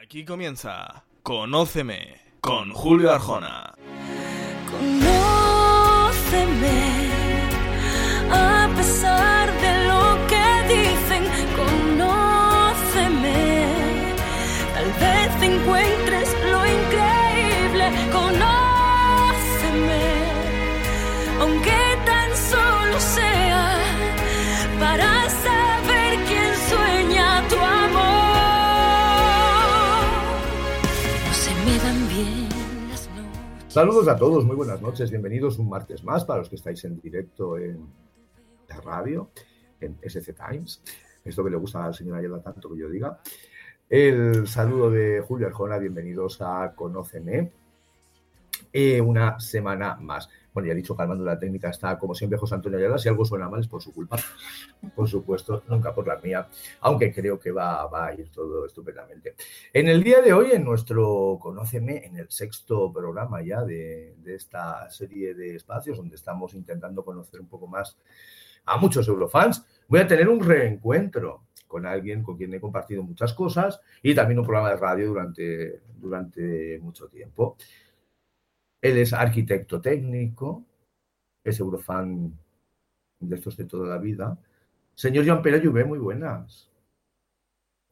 Aquí comienza Conóceme con Julio Arjona. A pesar Saludos a todos, muy buenas noches, bienvenidos un martes más para los que estáis en directo en la radio, en SC Times, esto que le gusta al señor Ayala tanto que yo diga. El saludo de Julio Arjona, bienvenidos a Conóceme, Eh, una semana más. Bueno, ya he dicho, calmando la técnica está como siempre José Antonio Ayala, si algo suena mal es por su culpa, por supuesto, nunca por la mía, aunque creo que va, va a ir todo estupendamente. En el día de hoy, en nuestro Conóceme, en el sexto programa ya de, de esta serie de espacios, donde estamos intentando conocer un poco más a muchos eurofans, voy a tener un reencuentro con alguien con quien he compartido muchas cosas y también un programa de radio durante, durante mucho tiempo. Él es arquitecto técnico, es eurofan de estos de toda la vida. Señor Joan Pérez Lluvé, muy buenas.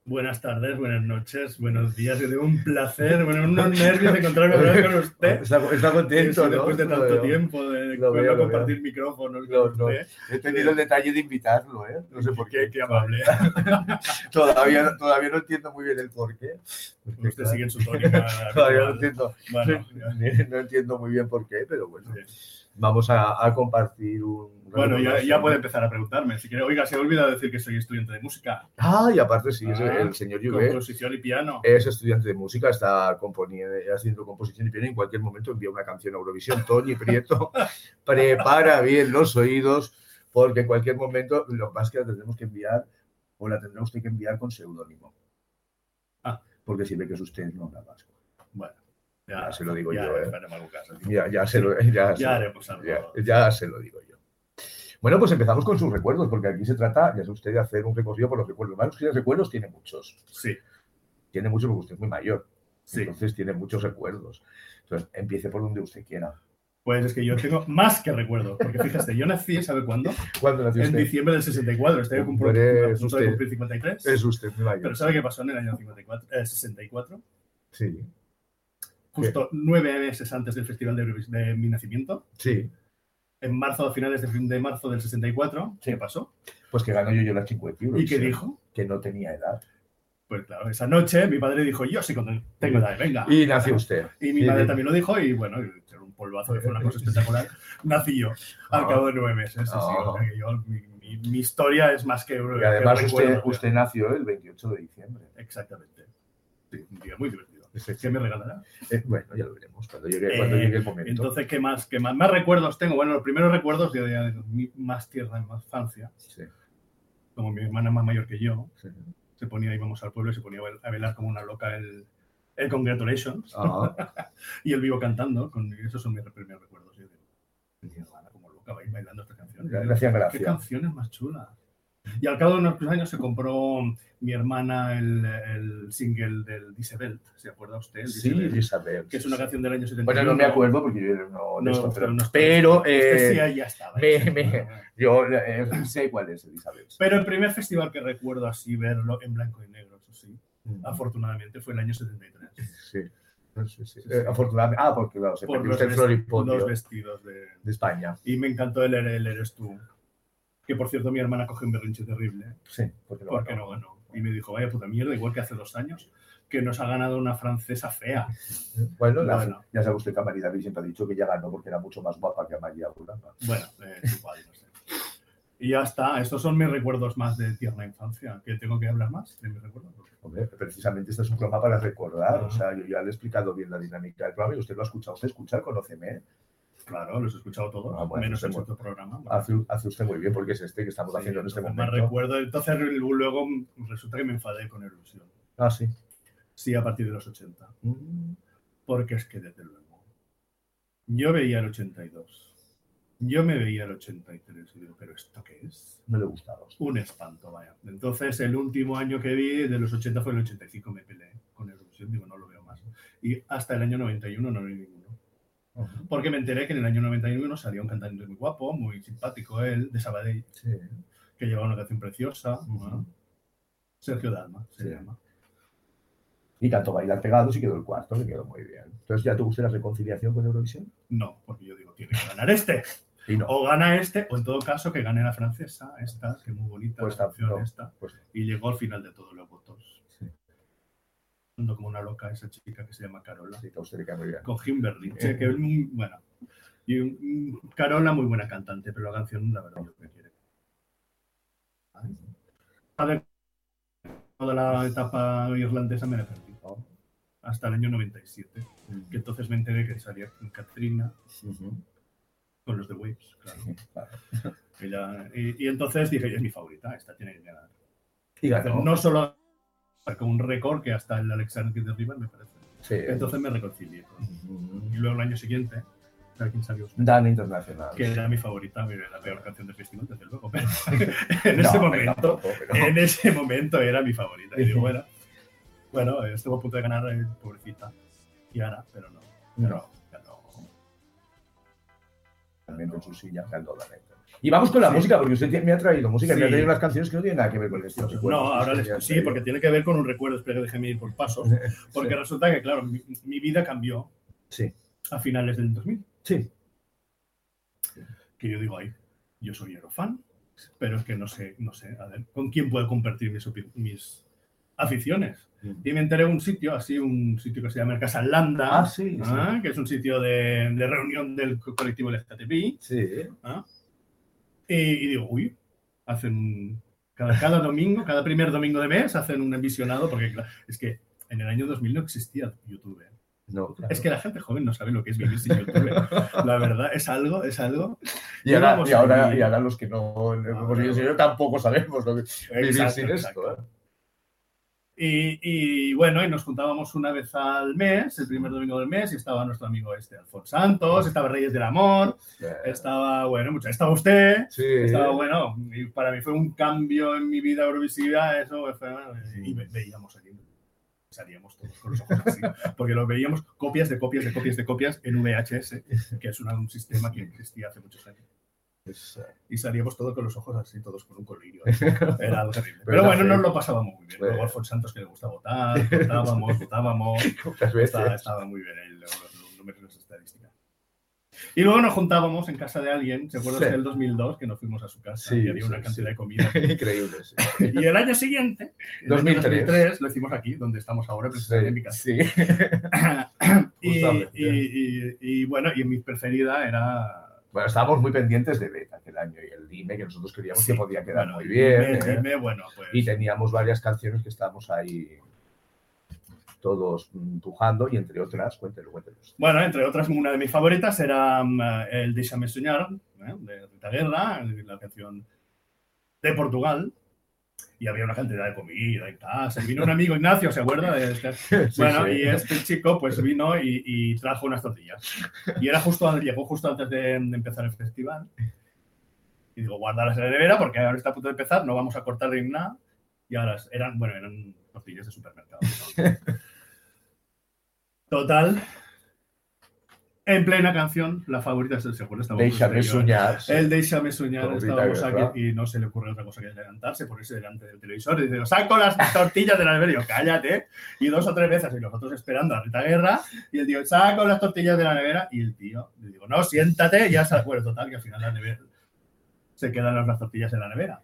Buenas tardes, buenas noches, buenos días. Yo tengo un placer, bueno, unos nervios de encontrarme con usted. Está, está contento, Eso, ¿no? Después de tanto veo. tiempo de Lo veo, lo compartir micrófonos No, con no. usted. He tenido el detalle de invitarlo, ¿eh? No sé por qué. Qué, qué amable. Todavía, todavía no entiendo muy bien el por qué. Usted sigue en su tónica. Todavía no entiendo, Bueno, no entiendo muy bien por qué, pero bueno, sí. vamos a, a compartir un... Bueno, ya, ya puede empezar a preguntarme. Si quiere, oiga, se ha olvidado decir que soy estudiante de música, Ah, y aparte sí, es Ah, el señor Lluvé composición y piano. es estudiante de música, está componiendo, haciendo composición y piano y en cualquier momento envía una canción a Eurovisión. Tony Prieto, prepara bien los oídos porque en cualquier momento lo más que la tendremos que enviar o la tendrá usted que enviar con seudónimo. Ah. Porque si ve que es usted, no habla vasco. Bueno, Ya se lo digo ya yo, ¿eh? caso. Ya, ya, se lo, ya, se Ya lo- haremos algo. ya- ya se lo digo yo. Bueno, pues empezamos con sus recuerdos, porque aquí se trata, ya sabe usted, de hacer un recorrido por los recuerdos. Más que recuerdos tiene muchos. Sí, Tiene muchos porque usted es muy mayor. sí. Entonces tiene muchos recuerdos. Entonces, empiece por donde usted quiera. Pues es que yo tengo más que recuerdos. Porque fíjate, yo nací, ¿sabe cuándo? ¿Cuándo nació En usted? diciembre del 64. Estoy a punto Hombre, de es punto de usted. cumplir 53. Es usted muy mayor. Pero ¿sabe qué pasó en el año 54, eh, 64? Sí, Justo nueve meses antes del festival de mi nacimiento, sí. En marzo, a finales de, fin de marzo del 64, ¿qué pasó? Pues que ganó yo yo la 50 euros. ¿Y qué dijo? Que no tenía edad. Pues claro, esa noche mi padre dijo, yo sí cuando tengo edad, venga. Y nació usted. Y mi Sí, madre sí. también lo dijo y bueno, era un polvazo que fue una cosa espectacular. Nací yo al Ah. cabo de nueve meses. sí, sí, o sea que yo, mi, mi- mi historia es más que... Y además que usted, nació el 28 de diciembre. Exactamente. Sí, un día muy divertido. ¿Qué me regalará? Eh, bueno, ya lo veremos cuando llegue, Eh, cuando llegue el momento. Entonces, ¿qué más, qué más? Más recuerdos tengo. Bueno, los primeros recuerdos de, de mi más tierna infancia, Sí, como mi hermana más mayor que yo, sí. se ponía, íbamos al pueblo y se ponía a velar como una loca el, el Congratulations Ah, y el vivo cantando. Con, esos son mis primeros recuerdos. Yo digo, mi hermana como loca va a ir bailando esta canción. le hacían ¿Qué canciones más chulas? Y al cabo de unos años se compró mi hermana el, el single del Disebelt. ¿Se acuerda usted? El Sí, Disebelt? Isabel. que es una canción del año 71. Bueno, no me acuerdo porque yo no, No, esto, pero, pero no- pero, Es que eh, sí, ahí ya estaba. me- me- yo eh, sé cuál es el Isabel. Pero el primer festival que recuerdo así verlo en blanco y negro, eso sí, Mm. afortunadamente fue el año 73. Sí. Sí, sí. Sí. Eh, afortunadamente. Ah, porque claro, se Por los, usted el vest- floripondio los vestidos de... de España. Y me encantó el, el Eres tú. Que por cierto mi hermana cogió un berrinche terrible, Sí, porque no porque ganó. no ganó. Y me dijo, vaya puta mierda, igual que hace dos años, que nos ha ganado una francesa fea. Bueno, la- Bueno. ya sabe usted que María David siempre ha dicho que ya ganó porque era mucho más guapa que María Uranga. Bueno, eh, igual, no sé. Y ya está, estos son mis recuerdos más de tierna infancia. ¿Que tengo que hablar más de mis recuerdos? Hombre, precisamente este es un programa para recordar. Ah. O sea, yo ya le he explicado bien la dinámica del programa y usted lo ha escuchado. Usted escucha, conóceme. Claro, los he escuchado todos, Ah, bueno, menos el bueno. otro programa. Hace, hace usted muy bien porque es este que estamos Sí, haciendo en este entonces me momento. recuerdo, entonces luego resulta que me enfadé con Eurovisión. Ah, sí. Sí, a partir de los 80. Mm, Porque es que desde luego. Yo veía el 82. Yo me veía el 83 y digo, ¿pero esto qué es? No le gustaba. Un espanto, vaya. Entonces, el último año que vi de los 80 fue el 85, me peleé con. Eurovisión, digo, no lo veo más. Y hasta el año 91 no vi Porque me enteré que en el año 91 salió un cantante muy guapo, muy simpático él, de Sabadell, Sí. que llevaba una canción preciosa. Sergio Dalma se Sí. llama. Y cantó Bailar Pegados y quedó el cuarto, que quedó muy bien. Entonces, ¿ya tuvo usted la reconciliación con Eurovisión? No, porque yo digo, tiene que ganar este. Y no. O gana este, o en todo caso que gane la francesa, esta, que es muy bonita Pues la está- canción no. esta. Pues, Y llegó al final de todos los votos. Como una loca esa chica que se llama Carola. sí, que bien. Con Jim Berlinche, que es muy bueno. Y Carola, muy buena cantante, pero la canción, la verdad, yo me quiere. Toda la etapa irlandesa me la perdí. Hasta el año 97, que entonces me enteré que salía con Katrina, con los The Waves, claro. Y, y entonces dije, es mi favorita, esta tiene que ganar. Y ganó. No solo con un récord que hasta el Alexander de River me parece. Sí. Entonces me reconcilié con. Y luego el año siguiente. Dan Internacional. Que era mi favorita, la peor canción del festival, desde luego. Pero en No, ese momento, tampoco, pero- en ese momento era mi favorita. Y digo, bueno, bueno, estuvo a punto de ganar, eh, pobrecita, Kiara, pero no. No. ya no. realmente en su silla cantadamente. Y vamos con la Sí. música, porque usted me ha traído música, me ha Sí. traído unas canciones que no tienen nada que ver con estos recuerdos. No, ahora les, sí, traído. porque tiene que ver con un recuerdo, espero que déjeme ir por pasos, porque resulta que, claro, mi, mi vida cambió Sí, a finales del 2000. sí. que yo digo, ay, yo soy Eurofan, pero es que no sé, no sé, a ver, ¿con quién puedo compartir mis, mis aficiones? Y me enteré de un sitio, así, un sitio que se llama Casa Landa, Ah, sí, sí. ¿ah? que es un sitio de, de reunión del co- colectivo LGTBI, Sí. ¿ah? Y, y digo, uy, hacen cada, cada domingo, cada primer domingo de mes, hacen un visionado, porque claro, es que en el año 2000 no existía YouTube. ¿eh? No, claro. Es que la gente joven no sabe lo que es vivir sin YouTube. La verdad, es algo, es algo. y, ahora, y, ahora, y ahora los que no hemos vivido sin ello tampoco sabemos lo que vivir Exacto, sin esto. ¿eh? Y, y, bueno, y nos juntábamos una vez al mes, el primer domingo del mes, y estaba nuestro amigo este, Alfonso Santos, estaba Reyes del Amor, estaba, bueno, mucho, estaba usted, Sí. estaba bueno, y para mí fue un cambio en mi vida eurovisiva, eso fue, y ve- veíamos allí, salíamos todos con los ojos así, porque lo veíamos copias de copias de copias de copias en VHS, que es una- un sistema que existía hace muchos años. Es, eh, Y salíamos todos con los ojos así, todos con un colirio. Era algo terrible. Pero Pero bueno, nos lo pasábamos muy bien. Bueno. Luego Alfonso Santos, que le gusta votar, votábamos, votábamos. Estaba, estaba muy bien ahí los, números, estadísticas. Y luego nos juntábamos en casa de alguien, ¿se acuerdan Sí. del 2002? Que nos fuimos a su casa Sí, y había sí, una cantidad sí. de comida. Increíble, sí. Y el año siguiente, en el año 2003. 2003, lo hicimos aquí, donde estamos ahora, precisamente en mi casa. Sí. Y, y- y- y bueno, y mi preferida era Bueno, estábamos muy pendientes de Beta aquel año y el Dime, que nosotros queríamos Sí, que podía quedar bueno, muy bien. Dime, ¿eh? dime, bueno, pues. Y teníamos varias canciones que estábamos ahí todos pujando y entre otras, cuéntelo, cuéntelo. Bueno, entre otras, una de mis favoritas era mm, el Déjame Soñar, ¿eh? de Rita Guerra, la canción de Portugal. Y había una cantidad de comida y tal. Y vino un amigo Ignacio, ¿se acuerda? Este? Bueno, sí. y este chico pues vino y, y trajo unas tortillas. Y era justo, llegó justo antes de, de empezar el festival. Y digo, guárdalas en la nevera porque ahora está a punto de empezar, no vamos a cortar ni nada. Y ahora eran, bueno, eran tortillas de supermercado. ¿no? Total. En plena canción, la favorita es el estábamos Déjame soñar. sí. El Déjame soñar, estábamos aquí y no se le ocurre otra cosa que adelantarse, ponerse delante del televisor y decir, saco las tortillas de la nevera, y yo, cállate, y dos o tres veces, y nosotros esperando a Rita Guerra, y el tío, saco las tortillas de la nevera, y el tío, le digo, no, siéntate, y ya se acuerdo, total, que al final la nevera, se quedan las, las tortillas en la nevera.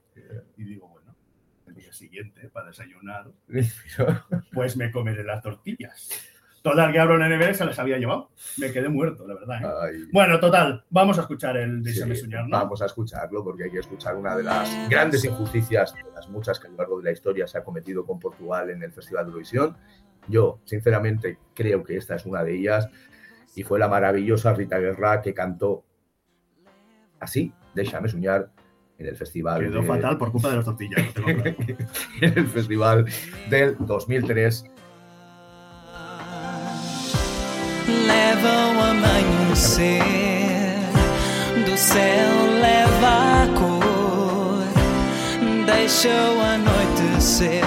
Y digo, bueno, el día siguiente, para desayunar, pues me comeré las tortillas. Total, que abro la nevera y se las había llevado. Me quedé muerto, la verdad. ¿eh? Bueno, total, vamos a escuchar el Déjame sí, soñar, ¿no? Vamos a escucharlo porque hay que escuchar una de las grandes injusticias, de las muchas que a lo largo de la historia se ha cometido con Portugal en el Festival de Eurovisión. Yo, sinceramente, creo que esta es una de ellas y fue la maravillosa Rita Guerra que cantó así, Déjame soñar, en el Festival Quedó de- fatal por culpa de las tortillas. claro. en el Festival del 2003. Leva o amanhecer, do céu leva a cor, deixa o anoitecer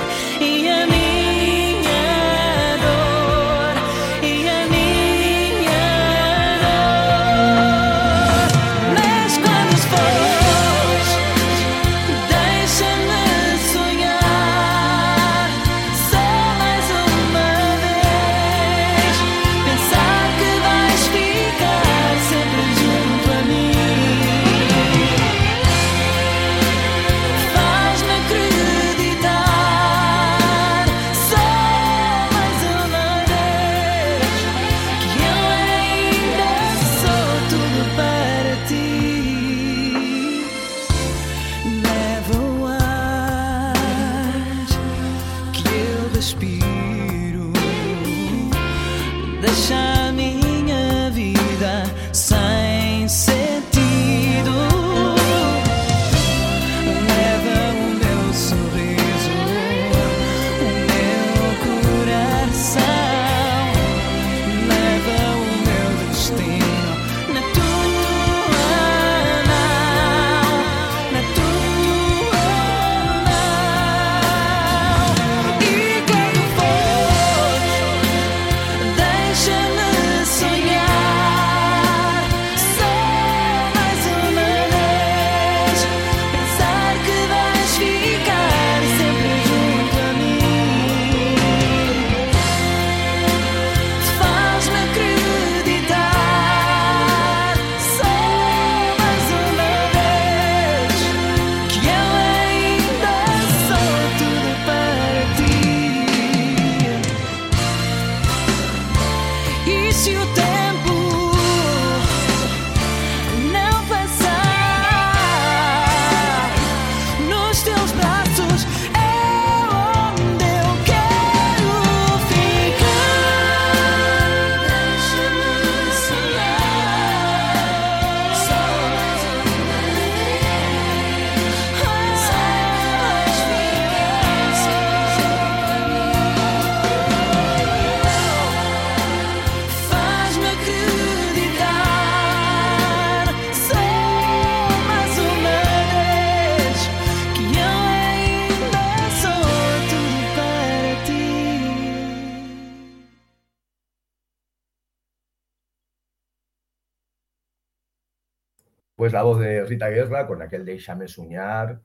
Pues la voz de Rita Guerra con aquel Déjame soñar,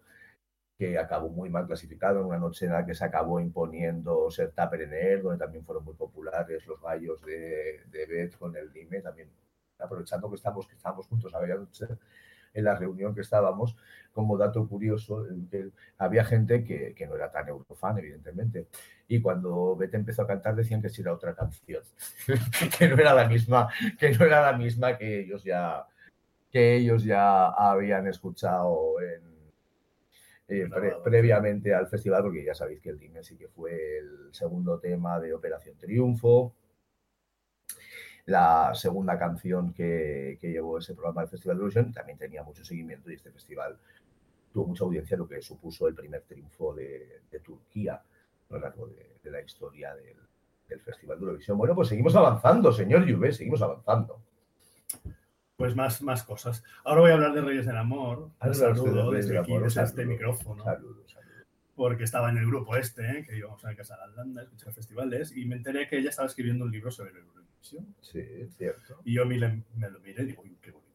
que acabó muy mal clasificado en una noche en la que se acabó imponiendo ser Tupper en él, donde también fueron muy populares los gallos de, de Beth con el Dime, también aprovechando que estamos, que estamos juntos aquella noche en la reunión que estábamos, como dato curioso, eh, había gente que, que no era tan eurofan, evidentemente, y cuando Beth empezó a cantar decían que sí era otra canción, que no era la misma, que no era la misma que ellos ya, que ellos ya habían escuchado en, eh, pre- previamente al festival, porque ya sabéis que el Dime sí que fue el segundo tema de Operación Triunfo, la segunda canción que, que llevó ese programa del Festival de Eurovisión, también tenía mucho seguimiento y este festival tuvo mucha audiencia, lo que supuso el primer triunfo de, de Turquía a lo largo de, de la historia del, del Festival de Eurovisión. Bueno, pues seguimos avanzando, señor Juve, seguimos avanzando. Pues más, más cosas. Ahora voy a hablar de Reyes del Amor. Un de saludo desde aquí, desde este micrófono. Saludos, saludos. porque estaba en el grupo este, ¿eh? que íbamos a casa a Holanda, a escuchar festivales, y me enteré que ella estaba escribiendo un libro sobre la Eurovisión. Sí, es cierto. Y yo me, me lo miré y digo, qué bonito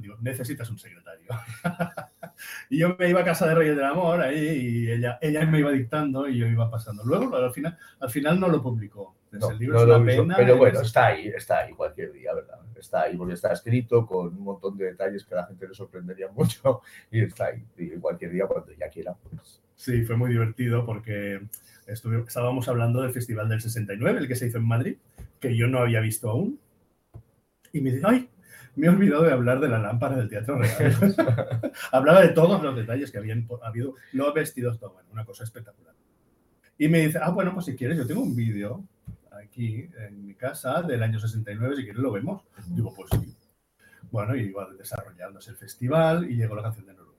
Digo, necesitas un secretario. y yo me iba a casa de Reyes del Amor ahí y ella, ella me iba dictando y yo iba pasando. Luego, al final, al final no lo publicó. No, el libro no es una pena. pero y bueno, es- está ahí, está ahí cualquier día, ¿verdad? Está ahí porque está escrito con un montón de detalles que a la gente le sorprendería mucho y está ahí. Y cualquier día, cuando ya quiera, pues. Sí, fue muy divertido porque estuve- estábamos hablando del Festival del 69, el que se hizo en Madrid, que yo no había visto aún. Y me dice, ay, me he olvidado de hablar de la lámpara del Teatro Real. Hablaba de todos los detalles que habían habido, los vestidos, todo, bueno, una cosa espectacular. Y me dice, ah, bueno, pues si quieres, yo tengo un vídeo aquí en mi casa del año 69, si quieres lo vemos. Digo, pues sí. Bueno, y iba desarrollándose el festival y llegó la canción de Noruega.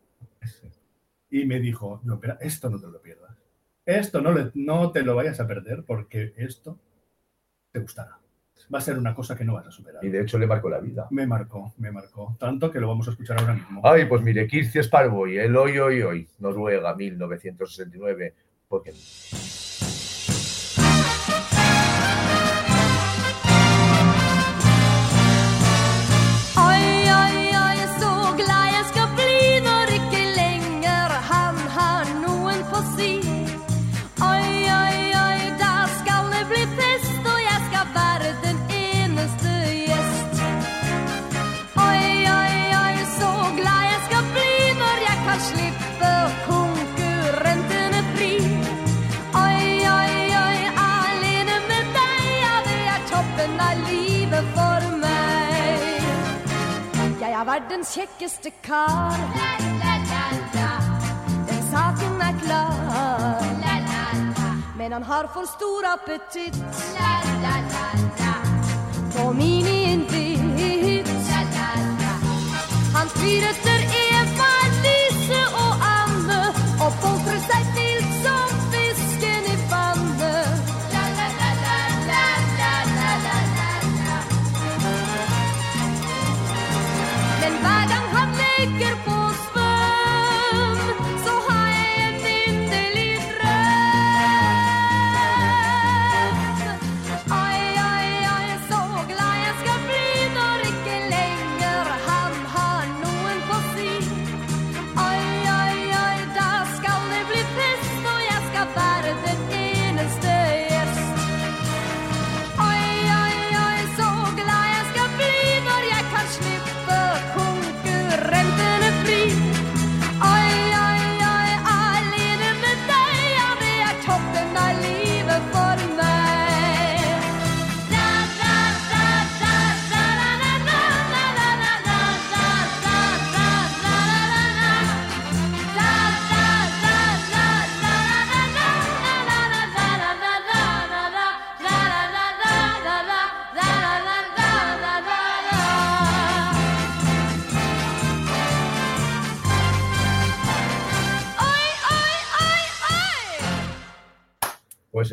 Y me dijo, no, espera, esto no te lo pierdas. Esto no, le- no te lo vayas a perder porque esto te gustará. Va a ser una cosa que no vas a superar. Y de hecho le marcó la vida. Me marcó, me marcó. Tanto que lo vamos a escuchar ahora mismo. Ay, pues mire, Kirsti Sparboy, el hoy, hoy, hoy, Noruega, 1969. Porque världens käckaste karl Den saken är klar. Men han har för stor appetit. På miniinvitt Han flyr efter er.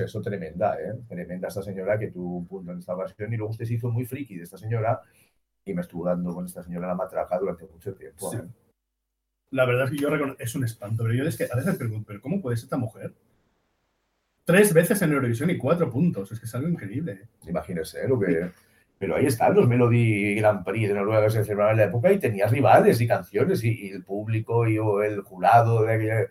Eso, tremenda, ¿eh? Tremenda esta señora que tuvo un punto en esta ocasión y luego usted se hizo muy friki de esta señora y me estuvo dando con esta señora la matraca durante mucho tiempo. Sí. ¿eh? La verdad es que yo reconozco, es un espanto, pero yo es que a veces me pregunto, ¿pero cómo puede ser esta mujer? Tres veces en Eurovisión y cuatro puntos, es que es algo increíble. Imagínese lo que. Pero ahí están los Melody Grand Prix de Noruega que se celebraban en la época y tenías rivales y canciones y, y el público y o el jurado de aquella,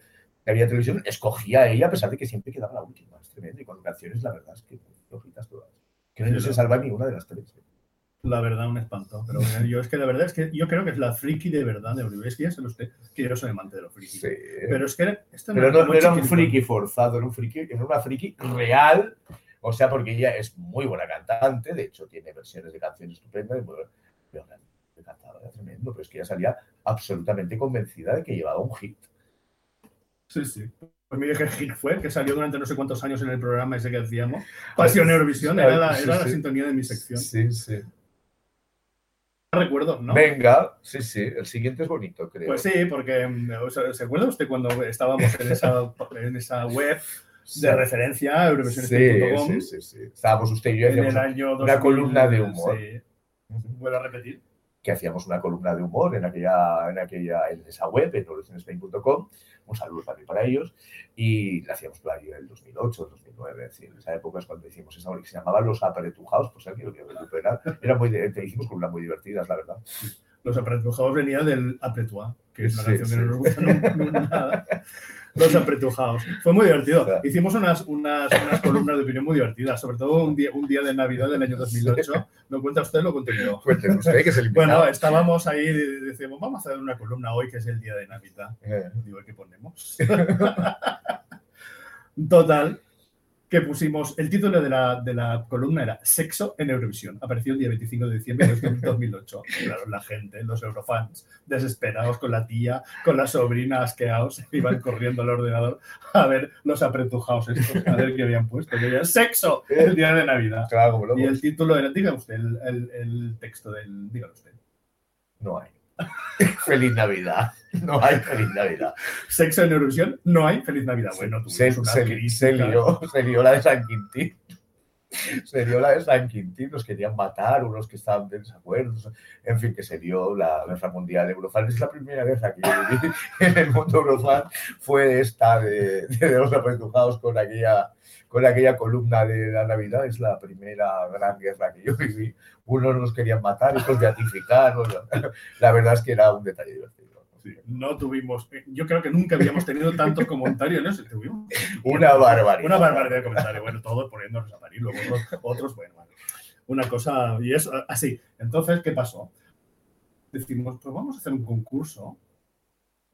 de aquella televisión escogía a ella a pesar de que siempre quedaba la última. Es tremendo. Y con canciones, la verdad es que flojitas todas. Que no se salva ni una de las tres. ¿eh? La verdad, un espanto. Pero bueno, yo es que la verdad es que yo creo que es la friki de verdad de Eurovisión. Es que ya sabe usted que yo soy amante de los frikis. Sí. Pero es que esto Pero no, era un friki forzado, era un friki, era una friki real. O sea, porque ella es muy buena cantante, de hecho tiene versiones de canciones estupendas, pero cantaba era tremendo, pero es que ella salía absolutamente convencida de que llevaba un hit. Sí, sí. Pues qué hit fue, que salió durante no sé cuántos años en el programa ese que hacíamos. Pasión Eurovisión, era la, Sí, era la sí. sintonía de mi sección. Sí, sí. Recuerdo, ¿no? Venga, sí, sí, el siguiente es bonito, creo. Pues sí, porque ¿se acuerda usted cuando estábamos en esa, en esa web Sí. de referencia, Sí, eurovisiones.com, sí, sí, sí. Estábamos usted y yo, en el año 2000, una columna de humor. Sí. ¿Vuelvo a repetir? Que hacíamos una columna de humor en aquella, en aquella, en esa web, en eurovisionespain.com. Un saludo también para ellos. Y la hacíamos por ahí en el 2008, 2009, es decir, en esa época es cuando hicimos esa obra que se llamaba Los Apretujados, pues alguien lo quiere recuperar. Era muy, te hicimos columnas muy divertidas, la verdad. Los apretujados venía del Apretua, que es una Sí, canción sí. que no nos gusta nada. Los apretujados. Fue muy divertido. Claro. Hicimos unas, unas, unas columnas de opinión muy divertidas, sobre todo un día, un día de Navidad del año 2008. ¿Lo cuenta usted lo cuento yo? Usted, que es el Bueno, estábamos ahí y decimos, vamos a hacer una columna hoy que es el día de Navidad. Eh, Digo, ¿qué ponemos? Total, que pusimos, el título de la, de la columna era Sexo en Eurovisión. Apareció el día 25 de diciembre de 2008. Claro, la gente, los eurofans, desesperados con la tía, con la sobrina, asqueados, iban corriendo al ordenador a ver los apretujados estos, a ver qué habían puesto. Que había Sexo el día de Navidad. claro, como. Y el título era, diga usted, el, el- el texto del, dígalo usted. No hay. Feliz Navidad. No hay feliz Navidad. Sexo en Eurovisión, no hay Feliz Navidad. Bueno, se, se- se lió, se lió la de San Quintín. Se lió la de San Quintín, los querían matar, unos que estaban de desacuerdo. En fin, que se dio la guerra mundial de Eurofan. Es la primera guerra que viví en el mundo Eurofan. Fue esta de, de los apretujados con aquella, con aquella columna de la Navidad. Es la primera gran guerra que yo viví. Unos nos querían matar, otros beatificar. La verdad es que era un detalle divertido. Sí, no tuvimos, yo creo que nunca habíamos tenido tantos comentarios, ¿no? Sí, tuvimos Una barbaridad. una barbaridad de comentarios, bueno, todos poniéndonos a parir, luego otros, otros, bueno, vale. una cosa, y es así. Entonces, ¿qué pasó? Decimos, pues vamos a hacer un concurso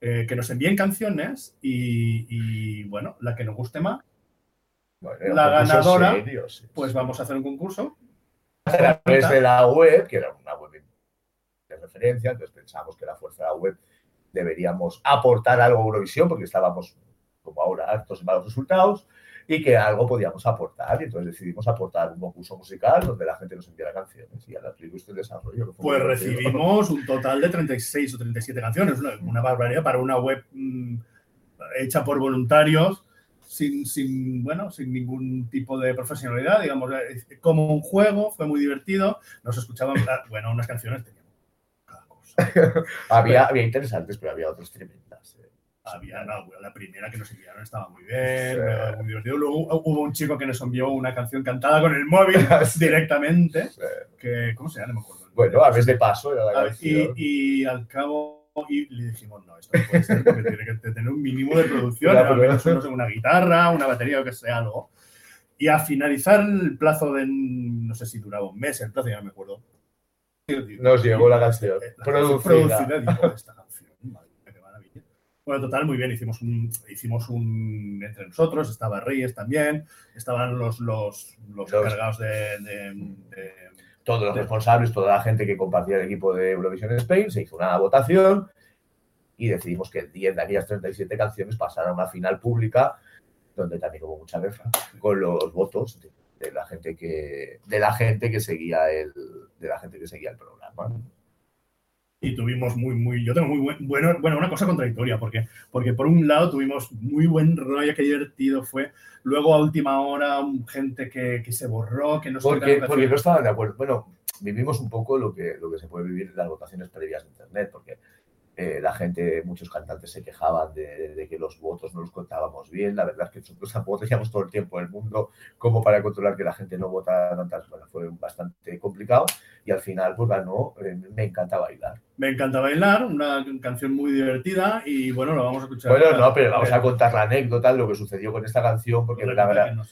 eh, que nos envíen canciones y, y, bueno, la que nos guste más, Bueno, La ganadora, serio, sí, pues sí. vamos a hacer un concurso. a través de la web, que era una web de referencia, entonces pensamos que la fuerza de la web deberíamos aportar algo a Eurovisión, porque estábamos, como ahora, hartos de malos resultados, y que algo podíamos aportar. Y entonces decidimos aportar un concurso musical donde la gente nos enviara canciones y a la película el desarrollo. Pues recibimos un total de 36 o 37 canciones, una, una barbaridad para una web mm, hecha por voluntarios, sin, sin, bueno, sin ningún tipo de profesionalidad, digamos, como un juego, fue muy divertido, nos escuchaban, bueno, unas canciones teníamos cada cosa. Había, había interesantes, pero había otras tremendas. eh. Había, no, la primera que nos enviaron estaba muy bien, muy divertido. Luego hubo un chico que nos envió una canción cantada con el móvil directamente, Sí. que, ¿cómo se llama? No me acuerdo. Bueno, a veces de paso era la Ah, y al cabo, y le dijimos, no, esto no puede ser, porque tiene que tener un mínimo de producción, al menos uno- una guitarra, una batería o que sea algo. Y a finalizar el plazo de, no sé si duraba un mes, el plazo ya no me acuerdo. Nos llegó la canción, La producida. producida, digo, esta canción, madre mía, qué maravilla. Bueno, total, muy bien, hicimos un, hicimos un entre nosotros, estaba Reyes también, estaban los, los, los Los- encargados de- de- de todos los responsables, toda la gente que compartía el equipo de Eurovision Spain, se hizo una votación y decidimos que 10 de aquellas 37 canciones pasaran a una final pública, donde también hubo mucha guerra, con los votos de, de la gente que de la gente que seguía el de la gente que seguía el programa. Y tuvimos muy, muy, yo tengo muy buen, bueno, bueno, una cosa contradictoria, porque, porque por un lado tuvimos muy buen rollo, qué divertido fue, luego a última hora gente que, que se borró, que no se Porque, porque no estaban de acuerdo. Bueno, vivimos un poco lo que, lo que se puede vivir en las votaciones previas de Internet, porque la gente, muchos cantantes se quejaban de, de que los votos no los contábamos bien. La verdad es que nosotros tampoco teníamos todo el tiempo del mundo como para controlar que la gente no vota tantas. Bueno, fue bastante complicado y al final, pues ganó. eh, me encanta bailar. Me encanta bailar, una canción muy divertida y bueno, lo vamos a escuchar. Bueno, no, pero vamos a contar la anécdota de lo que sucedió con esta canción, porque de la, gra-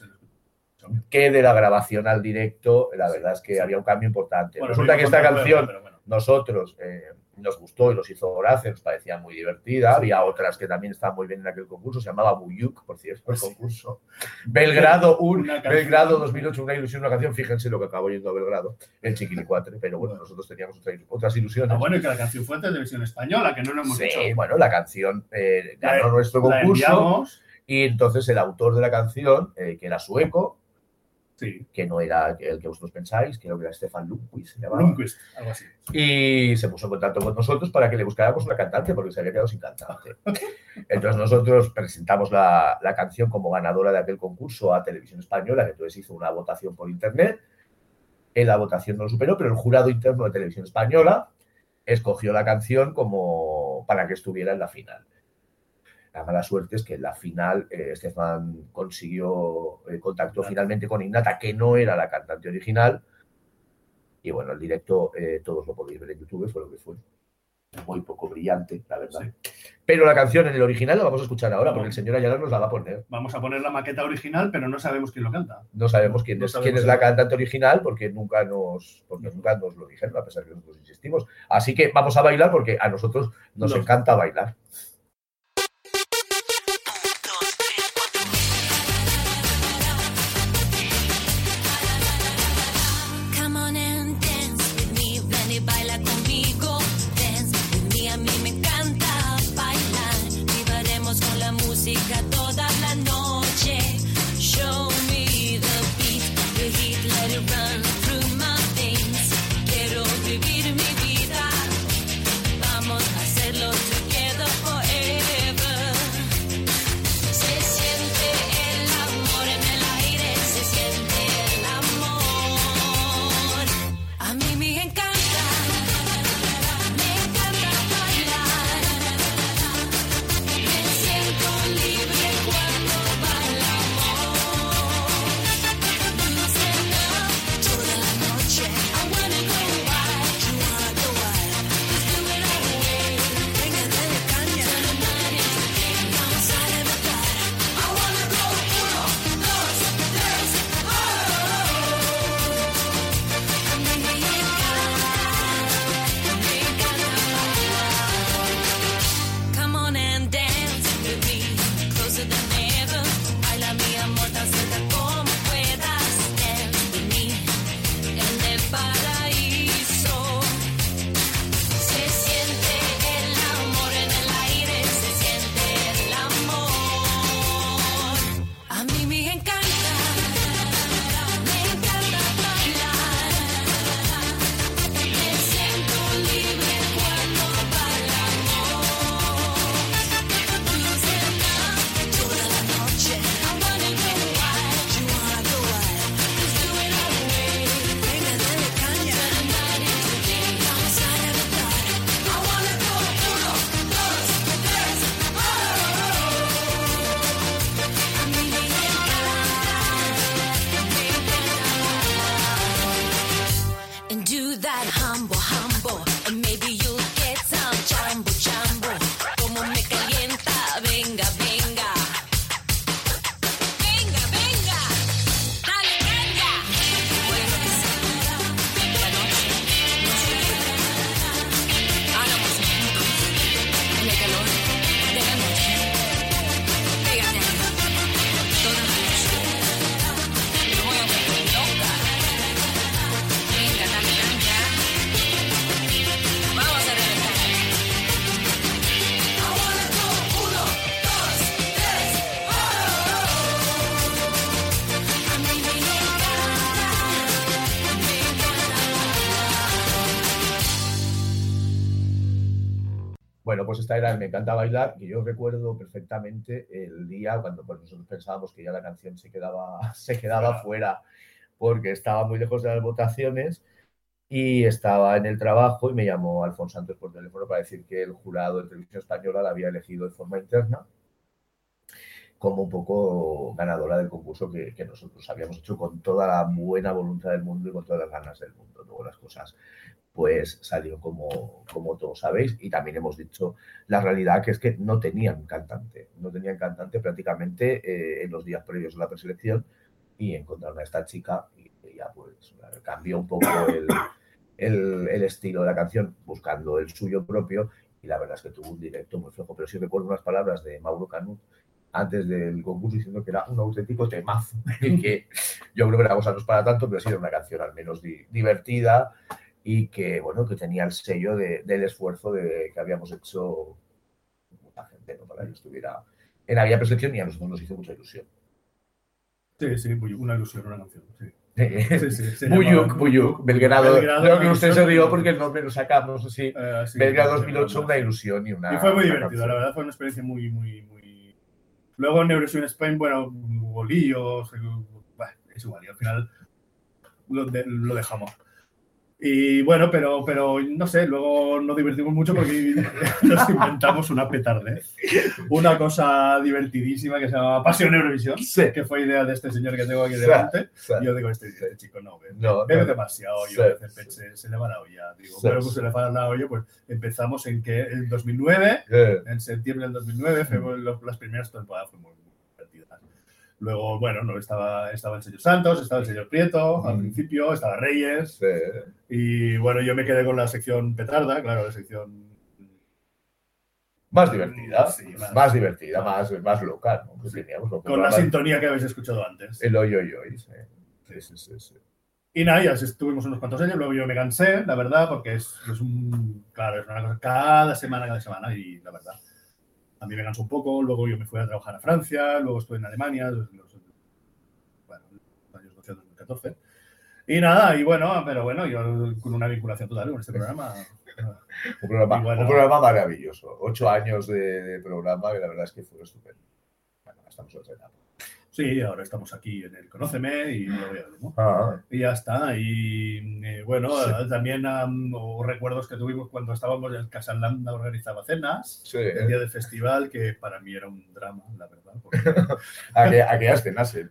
Que de la grabación al directo, la verdad es que había un cambio importante. Bueno, Resulta que esta canción pero bueno. nosotros eh, nos gustó y los hizo Horace, nos parecía muy divertida. Había otras que también estaban muy bien en aquel concurso, se llamaba Buyuk, por cierto, el concurso. Belgrado, un. Belgrado 2008, una ilusión, una canción. Fíjense lo que acabó yendo a Belgrado, el Chiquilicuatre, pero bueno, nosotros teníamos otra- otras ilusiones. Ah, bueno, y que la canción fue en televisión española, que no lo hemos Sí, hecho. bueno, la canción eh, La- ganó nuestro concurso y entonces el autor de la canción, eh, que era sueco, sí, que no era el que vosotros pensáis, creo que era Stefan Lundquist, se llamaba. Lundqvist, algo así. y se puso en contacto con nosotros para que le buscáramos una cantante porque se había quedado sin cantante. Entonces nosotros presentamos la, la canción como ganadora de aquel concurso a Televisión Española, que entonces hizo una votación por internet. En la votación no lo superó, pero el jurado interno de Televisión Española escogió la canción como para que estuviera en la final. La mala suerte es que en la final eh, Estefan consiguió, eh, contactó finalmente con Ignata, que no era la cantante original, y bueno, el directo eh, todos lo podéis ver en YouTube, fue lo que fue. Muy poco brillante, la verdad. Pero la canción en el original la vamos a escuchar ahora, porque el señor Ayala nos la va a poner. Vamos a poner la maqueta original, pero no sabemos quién lo canta. No sabemos quién No es, sabemos quién es el- la cantante original, porque nunca nos, porque nunca nos lo dijeron, a pesar que nosotros insistimos. Así que vamos a bailar porque a nosotros nos Nos- encanta bailar. Pues esta era el Me encanta bailar y yo recuerdo perfectamente el día cuando pues, nosotros pensábamos que ya la canción se quedaba, se quedaba fuera porque estaba muy lejos de las votaciones y estaba en el trabajo y me llamó Alfonso Santos por teléfono para decir que el jurado de televisión española la había elegido de forma interna como un poco ganadora del concurso que, nosotros habíamos hecho con toda la buena voluntad del mundo y con todas las ganas del mundo. Luego las cosas pues salió como, como todos sabéis. Y también hemos dicho la realidad que es que no tenían cantante, no tenían cantante prácticamente eh, en los días previos a la preselección. Y encontraron a esta chica y ella pues cambió un poco el, el- el estilo de la canción buscando el suyo propio. Y la verdad es que tuvo un directo muy flojo, pero sí recuerdo unas palabras de Mauro Canut antes del concurso diciendo que era un auténtico temazo y que yo creo que era cosa no es para tanto, pero sí era una canción al menos di- divertida y que bueno que tenía el sello de- del esfuerzo de, que habíamos hecho mucha gente ¿no? para que estuviera en aquella preselección y a nosotros nos hizo mucha ilusión. Sí, sí, muy- una ilusión, una canción. Sí. Sí, Sí, llamaba Muyuk, Belgrado. Belgrado, Creo que usted se rió porque el nombre lo sacamos así. Sí, Belgrado sí, 2008, sí. una ilusión y una. Y fue muy divertido, canción. la verdad fue una experiencia muy, muy... Luego en Spain, bueno, eh, bueno, es igual, y al final lo, de- lo dejamos. Y bueno, pero, pero no sé, luego nos divertimos mucho porque nos inventamos una petarde. Una cosa divertidísima que se llama Pasión Eurovisión, Sí. que fue idea de este señor que tengo aquí Sí. delante. Y yo digo, este, este chico no, bebe, No, bebe no. demasiado, Sí, yo veces sí. pensé, se le va la olla. Digo, Sí, bueno, pues sí. se le va la olla, pues empezamos en que en 2009 eh, en septiembre del 2009, fuimos los- las primeras temporadas fueron muy. Luego, bueno, no, estaba, estaba el señor Santos, estaba el señor Prieto al Mm. principio, estaba Reyes, sí. y bueno, yo me quedé con la sección Petarda, claro, la sección... Más divertida. Sí, más- más, divertida, más, más local. ¿no? Como Con la sintonía que habéis escuchado antes. El hoyo y hoy. Sí. Sí, sí, sí, sí. Y nada, ya estuvimos unos cuantos años, luego yo me cansé, la verdad, porque es, es un... Claro, es una cosa cada semana, cada semana, y la verdad, a mí me cansó un poco, luego yo me fui a trabajar a Francia, luego estuve en Alemania, los, los- bueno, los años 2014. Y nada, y bueno, pero bueno, yo con una vinculación total con este programa. Un programa, bueno. un programa maravilloso. Ocho años de, de programa que la verdad es que fue estupendo. Bueno, estamos en otra etapa. Sí, ahora estamos aquí en el Conóceme y luego ya veremos. Ah, Y ya está. Y eh, bueno, Sí. eh, también am, o recuerdos que tuvimos cuando estábamos en Casalanda organizaba cenas. sí. el día del festival, que para mí era un drama, la verdad. porque- Aquella- aquellas cenas. eh.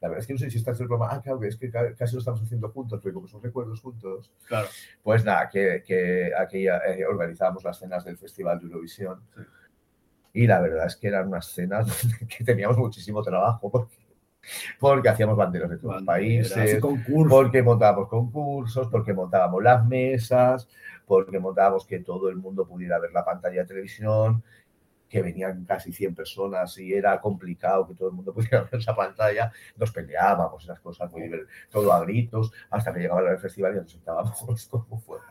La verdad es que no sé si está el programa. Ah, claro, que es que ca- casi lo estamos haciendo juntos, porque como son recuerdos juntos. claro, Pues nada, que, que eh, organizábamos las cenas del Festival de Eurovisión. Sí. Y la verdad es que eran unas cenas que teníamos muchísimo trabajo porque, porque hacíamos banderas de todos los países, porque montábamos concursos, porque montábamos las mesas, porque montábamos que todo el mundo pudiera ver la pantalla de televisión, que venían casi 100 personas y era complicado que todo el mundo pudiera ver esa pantalla. Nos peleábamos, esas cosas muy divertidas, todo a gritos, hasta que llegaba el festival y nos sentábamos como fuera.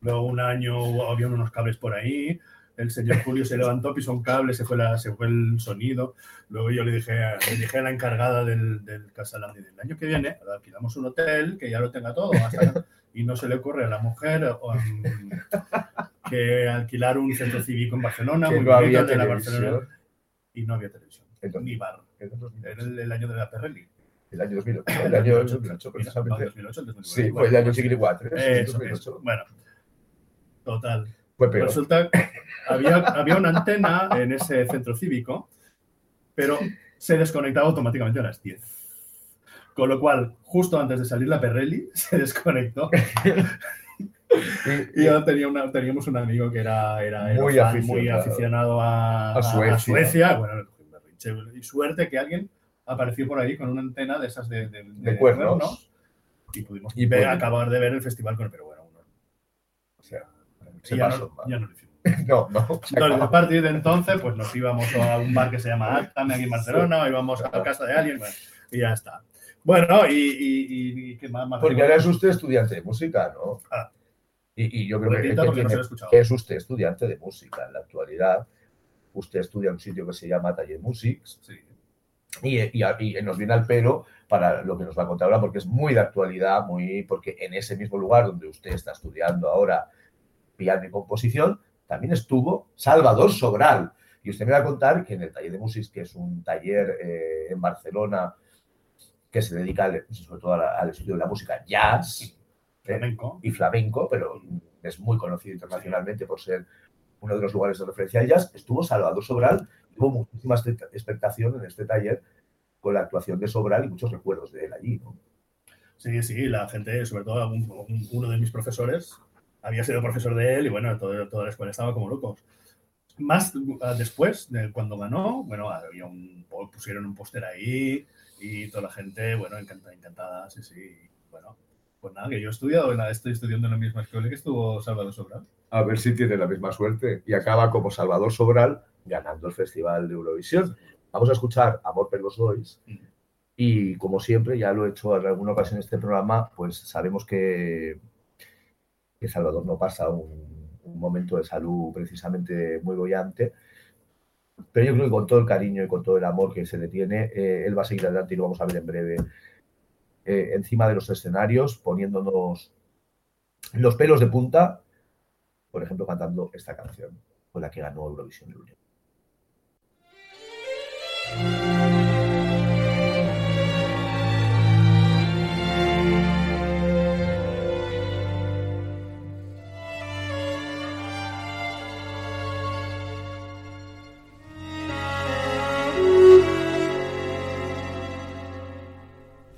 Luego un año había unos cables por ahí. El señor Julio se levantó, pisó un cable, se fue, la, se fue el sonido. Luego yo le dije, a- le dije a la encargada del, del Casalandi del año que viene, alquilamos un hotel que ya lo tenga todo. hasta- y no se le ocurre a la mujer um, que alquilar un centro cívico en Barcelona, muy no había de la Barcelona, televisión. y no había televisión. Entonces, Ni bar. el, Era el, el año de la Perrelli. el año 2008, el año 2008 Mira, no, precisamente. 2008, el 2009. Sí, fue el año pues, Chiquilicuatre. sí, Eso, 2008. eso. Bueno, total. Fue peor. Resulta que había, había una antena en ese centro cívico, pero se desconectaba automáticamente a las 10. Con lo cual, justo antes de salir la Perrelli, se desconectó. Y- yo tenía una, teníamos un amigo que era, era, era Muy fan, muy aficionado. aficionado a, A Suecia. Suecia. Bueno, y suerte que alguien apareció por ahí con una antena de esas de, de, De cuernos. Y pudimos Y ver- acabar de ver el festival con bueno, uno- O sea, se ya, pasó. no, ya no lo hicimos. No, no. Entonces, a partir de entonces, pues nos íbamos a un bar que se llama Actame aquí en Barcelona, o íbamos a casa de alguien, bueno, y ya está. Bueno, y, y, y- ¿qué más? más Porque ahora es usted estudiante de música, ¿no? Ah. Y, y yo creo que, Repita que no tiene- escuchado. que es usted estudiante de música en la actualidad. Usted estudia en un sitio que se llama Taller Musics Sí. y, y- y nos viene al pelo para lo que nos va a contar ahora porque es muy de actualidad, muy porque en ese mismo lugar donde usted está estudiando ahora piano y composición, también estuvo Salvador Sobral. Y usted me va a contar que en el taller de Musis, que es un taller eh, en Barcelona que se dedica al- sobre todo al estudio de la música jazz eh, Flamenco. y flamenco, pero es muy conocido internacionalmente por ser uno de los lugares de referencia al jazz, estuvo Salvador Sobral. Hubo muchísima expect- expectación en este taller con la actuación de Sobral y muchos recuerdos de él allí. ¿no? Sí, sí, la gente, sobre todo algún- uno de mis profesores, había sido profesor de él y bueno, todo- toda la escuela estaba como locos. Más ah, después, de cuando ganó, bueno, había un, pusieron un póster ahí y toda la gente, bueno, encantada, encantada, sí, sí. Bueno, pues nada, que yo he estudiado, la- estoy estudiando en la misma escuela que estuvo Salvador Sobral. A ver si tiene la misma suerte y acaba como Salvador Sobral ganando el Festival de Eurovisión. Vamos a escuchar Amor per los Dois. Y como siempre, ya lo he hecho en alguna ocasión en este programa, pues sabemos que, que Salvador no pasa un, momento de salud precisamente muy bollante. Pero yo creo que con todo el cariño y con todo el amor que se le tiene, eh, él va a seguir adelante y lo vamos a ver en breve eh, encima de los escenarios, poniéndonos los pelos de punta, por ejemplo, cantando esta canción con la que ganó Eurovisión el último.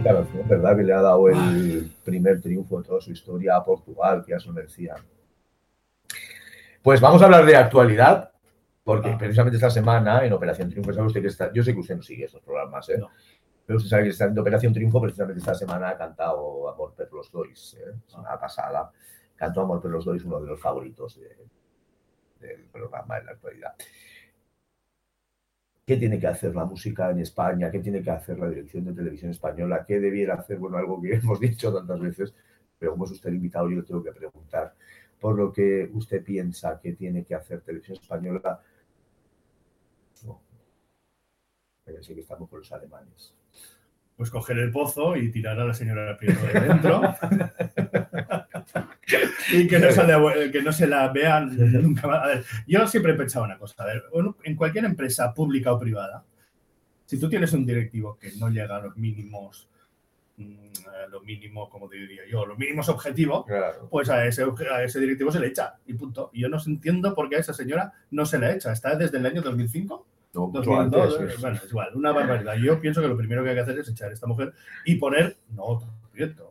¿verdad? Que le ha dado el primer triunfo de toda su historia a Portugal, que ya se lo merecía. Pues vamos a hablar de actualidad, porque Ah. precisamente esta semana en Operación Triunfo, sabe usted que está, yo sé que usted no sigue estos programas, ¿eh? No. pero usted sabe que está en Operación Triunfo, precisamente esta semana ha cantado Amor per los Dois, ¿eh? semana pasada, cantó Amor per los Dois, uno de los favoritos de- del programa en la actualidad. ¿Qué tiene que hacer la música en España? ¿Qué tiene que hacer la dirección de televisión española? ¿Qué debiera hacer? Bueno, algo que hemos dicho tantas veces, pero como es usted el invitado, yo le tengo que preguntar por lo que usted piensa que tiene que hacer televisión española. No. Pero sí que estamos con los alemanes. Pues coger el pozo y tirar a la señora Prieto de dentro. y que no, se la, que no se la vean nunca más. A ver, yo siempre he pensado una cosa. A ver, en cualquier empresa pública o privada, si tú tienes un directivo que no llega a los mínimos, mm, lo mínimo, como diría yo, los mínimos objetivos, Claro. pues a ese, a ese directivo se le echa y punto. Y yo no entiendo por qué a esa señora no se le echa. Está desde el año 2005. No, mucho 2002, antes, eh, es- bueno, es igual, una barbaridad. Yo pienso que lo primero que hay que hacer es echar a esta mujer y poner, no otro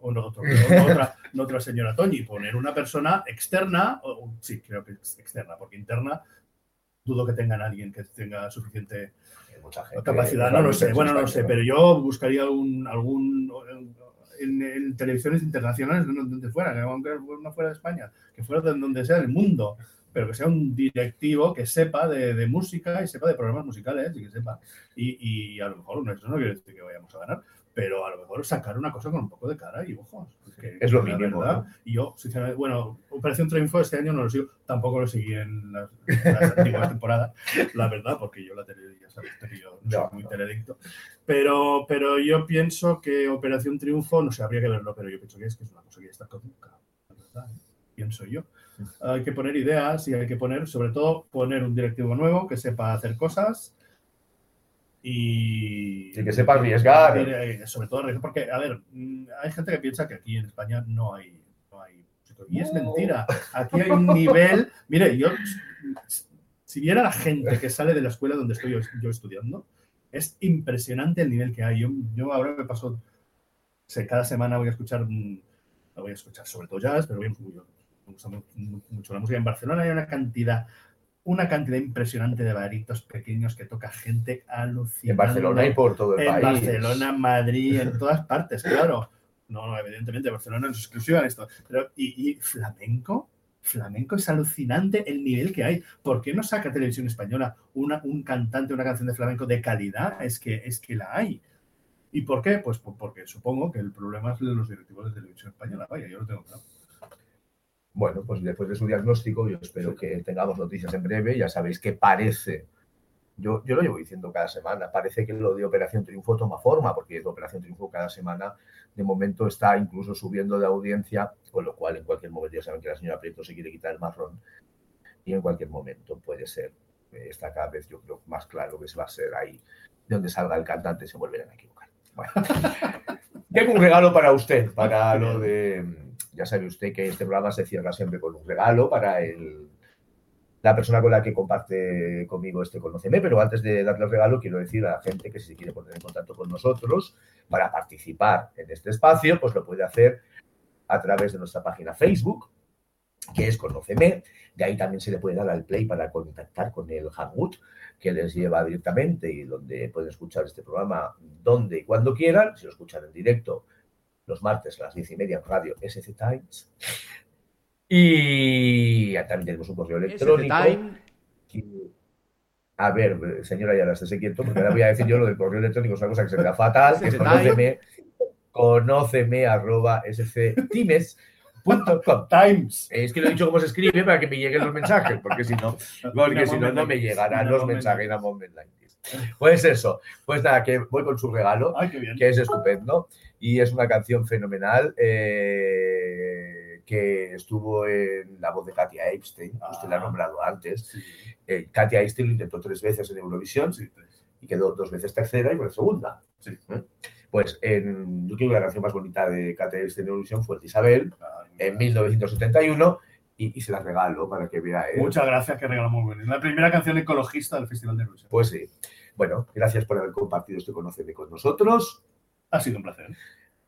o no, otro, no otra, otra señora Toñi, poner una persona externa, o, sí, creo que es externa, porque interna dudo que tengan alguien que tenga suficiente gente, capacidad, no lo sé, bueno, no lo sé, pero yo buscaría un, algún en, en televisiones internacionales, de donde fuera, que aunque no fuera de España, que fuera de donde sea del mundo, pero que sea un directivo que sepa de, de música y sepa de programas musicales y que sepa. Y, y a lo mejor, no, eso no quiere decir que vayamos a ganar, pero a lo mejor sacar una cosa con un poco de cara y ojos. que- Es lo mínimo, verdad, ¿no? Y yo, sinceramente, bueno, Operación Triunfo este año no lo sigo, tampoco lo seguí en las, las antiguas temporadas, la verdad, porque yo la tele, ya sabes que yo no soy muy no. teledicto. Pero, pero yo pienso que Operación Triunfo, no sé, habría que verlo, pero yo pienso que es, que es una cosa que ya está caduca, la verdad, ¿eh? pienso yo. Hay que poner ideas y hay que poner, sobre todo, poner un directivo nuevo que sepa hacer cosas y... Y que sepa arriesgar. Eh, Sobre todo arriesgar, porque, a ver, mm, hay gente que piensa que aquí en España no hay... No hay y es mentira. Aquí hay un nivel... Mire, yo... Si viera la gente que sale de la escuela donde estoy yo, yo estudiando, es impresionante el nivel que hay. Yo, yo ahora me paso... sé, cada semana voy a escuchar... mm, no voy a escuchar sobre todo jazz, pero voy a- me gusta mu- mu- mucho la música. En Barcelona hay una cantidad una cantidad impresionante de baritos pequeños que toca gente alucinante. En Barcelona y por todo el En país. Barcelona, Madrid, en todas partes, claro. No, no, evidentemente Barcelona no es exclusiva en esto. Pero, y, y flamenco, flamenco es alucinante el nivel que hay. ¿Por qué no saca televisión española una, un cantante, una canción de flamenco de calidad? Es que, es que la hay. ¿Y por qué? Pues po- porque supongo que el problema es de los directivos de televisión española. Vaya, yo lo tengo claro. Bueno, pues después de su diagnóstico, yo espero que tengamos noticias en breve. Ya sabéis que parece, yo, yo lo llevo diciendo cada semana, parece que lo de Operación Triunfo toma forma, porque de Operación Triunfo cada semana, de momento, está incluso subiendo de audiencia, con lo cual en cualquier momento ya saben que la señora Prieto se quiere quitar el marrón y en cualquier momento puede ser. eh, Está cada vez, yo creo, más claro que se va a ser ahí, de donde salga el cantante, se volverán a equivocar. Bueno. Tengo un regalo para usted, para lo de. Ya sabe usted que este programa se cierra siempre con un regalo para el, la persona con la que comparte conmigo este Conóceme, pero antes de darle el regalo, quiero decir a la gente que si se quiere poner en contacto con nosotros para participar en este espacio, pues lo puede hacer a través de nuestra página Facebook, que es Conóceme. De ahí también se le puede dar al play para contactar con el Hangout, que les lleva directamente y donde pueden escuchar este programa donde y cuando quieran. Si lo escuchan en directo los martes a las diez y media en radio SC Times. Y también tenemos un correo electrónico. que- A ver, señora, ya estése quieto, porque ahora voy a decir yo lo del correo electrónico, es una cosa que se me da fatal, que conóceme, conóceme arroba Times. Es que lo he dicho cómo se escribe para que me lleguen los mensajes, porque si no, porque si no, no me llegarán los mensajes a Moment 90s. Pues eso, pues nada, que voy con su regalo, Ay, que es estupendo, y es una canción fenomenal eh, que estuvo en la voz de Katia Epstein, usted la ha Ah. nombrado antes. Sí, Eh, Katia Epstein lo intentó tres veces en Eurovisión sí, pues. y quedó dos veces tercera y fue segunda. Sí. ¿Eh? Pues en, yo creo que la canción más bonita de Epstein en Eurovisión fue Isabel en 1971 y, y se la regalo para que vea. ¿eh? Muchas gracias, que regalamos muy bien. La primera canción ecologista del Festival de Eurovisión. Pues sí. Bueno, gracias por haber compartido este Conóceme con nosotros. Ha sido un placer.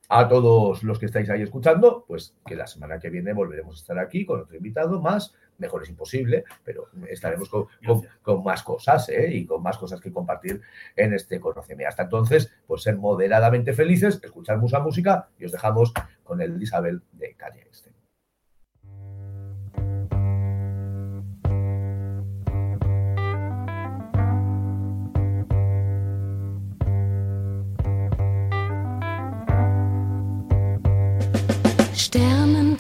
A todos los que estáis ahí escuchando, pues que la semana que viene volveremos a estar aquí con otro invitado más. Mejor es imposible, pero estaremos con, con- más cosas ¿eh? y con más cosas que compartir en este Conóceme. Hasta entonces, pues ser moderadamente felices, escuchar mucha música y os dejamos con el Isabel de Kanye Einstein.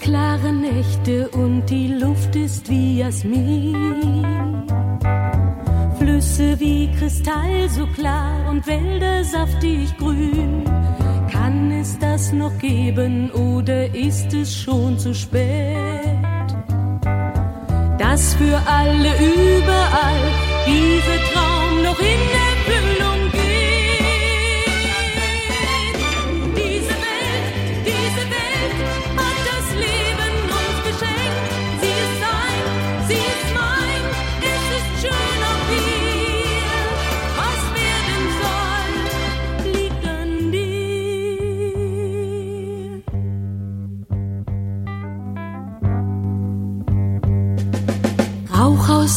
Sternenklare Nächte und die Luft ist wie Jasmin. Flüsse wie Kristall so klar und Wälder saftig grün. Kann es das noch geben oder ist es schon zu spät? Dass für alle überall dieser Traum noch in Erfüllung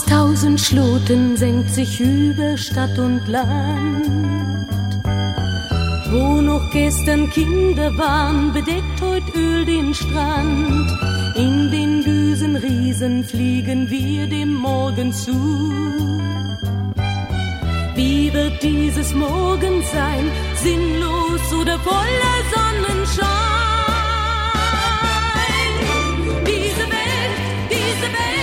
aus tausend Schloten senkt sich über Stadt und Land. Wo noch gestern Kinder waren, bedeckt heut Öl den Strand. In den Düsen Riesen fliegen wir dem Morgen zu. Wie wird dieses Morgen sein, sinnlos oder voller Sonnenschein? Diese Welt, diese Welt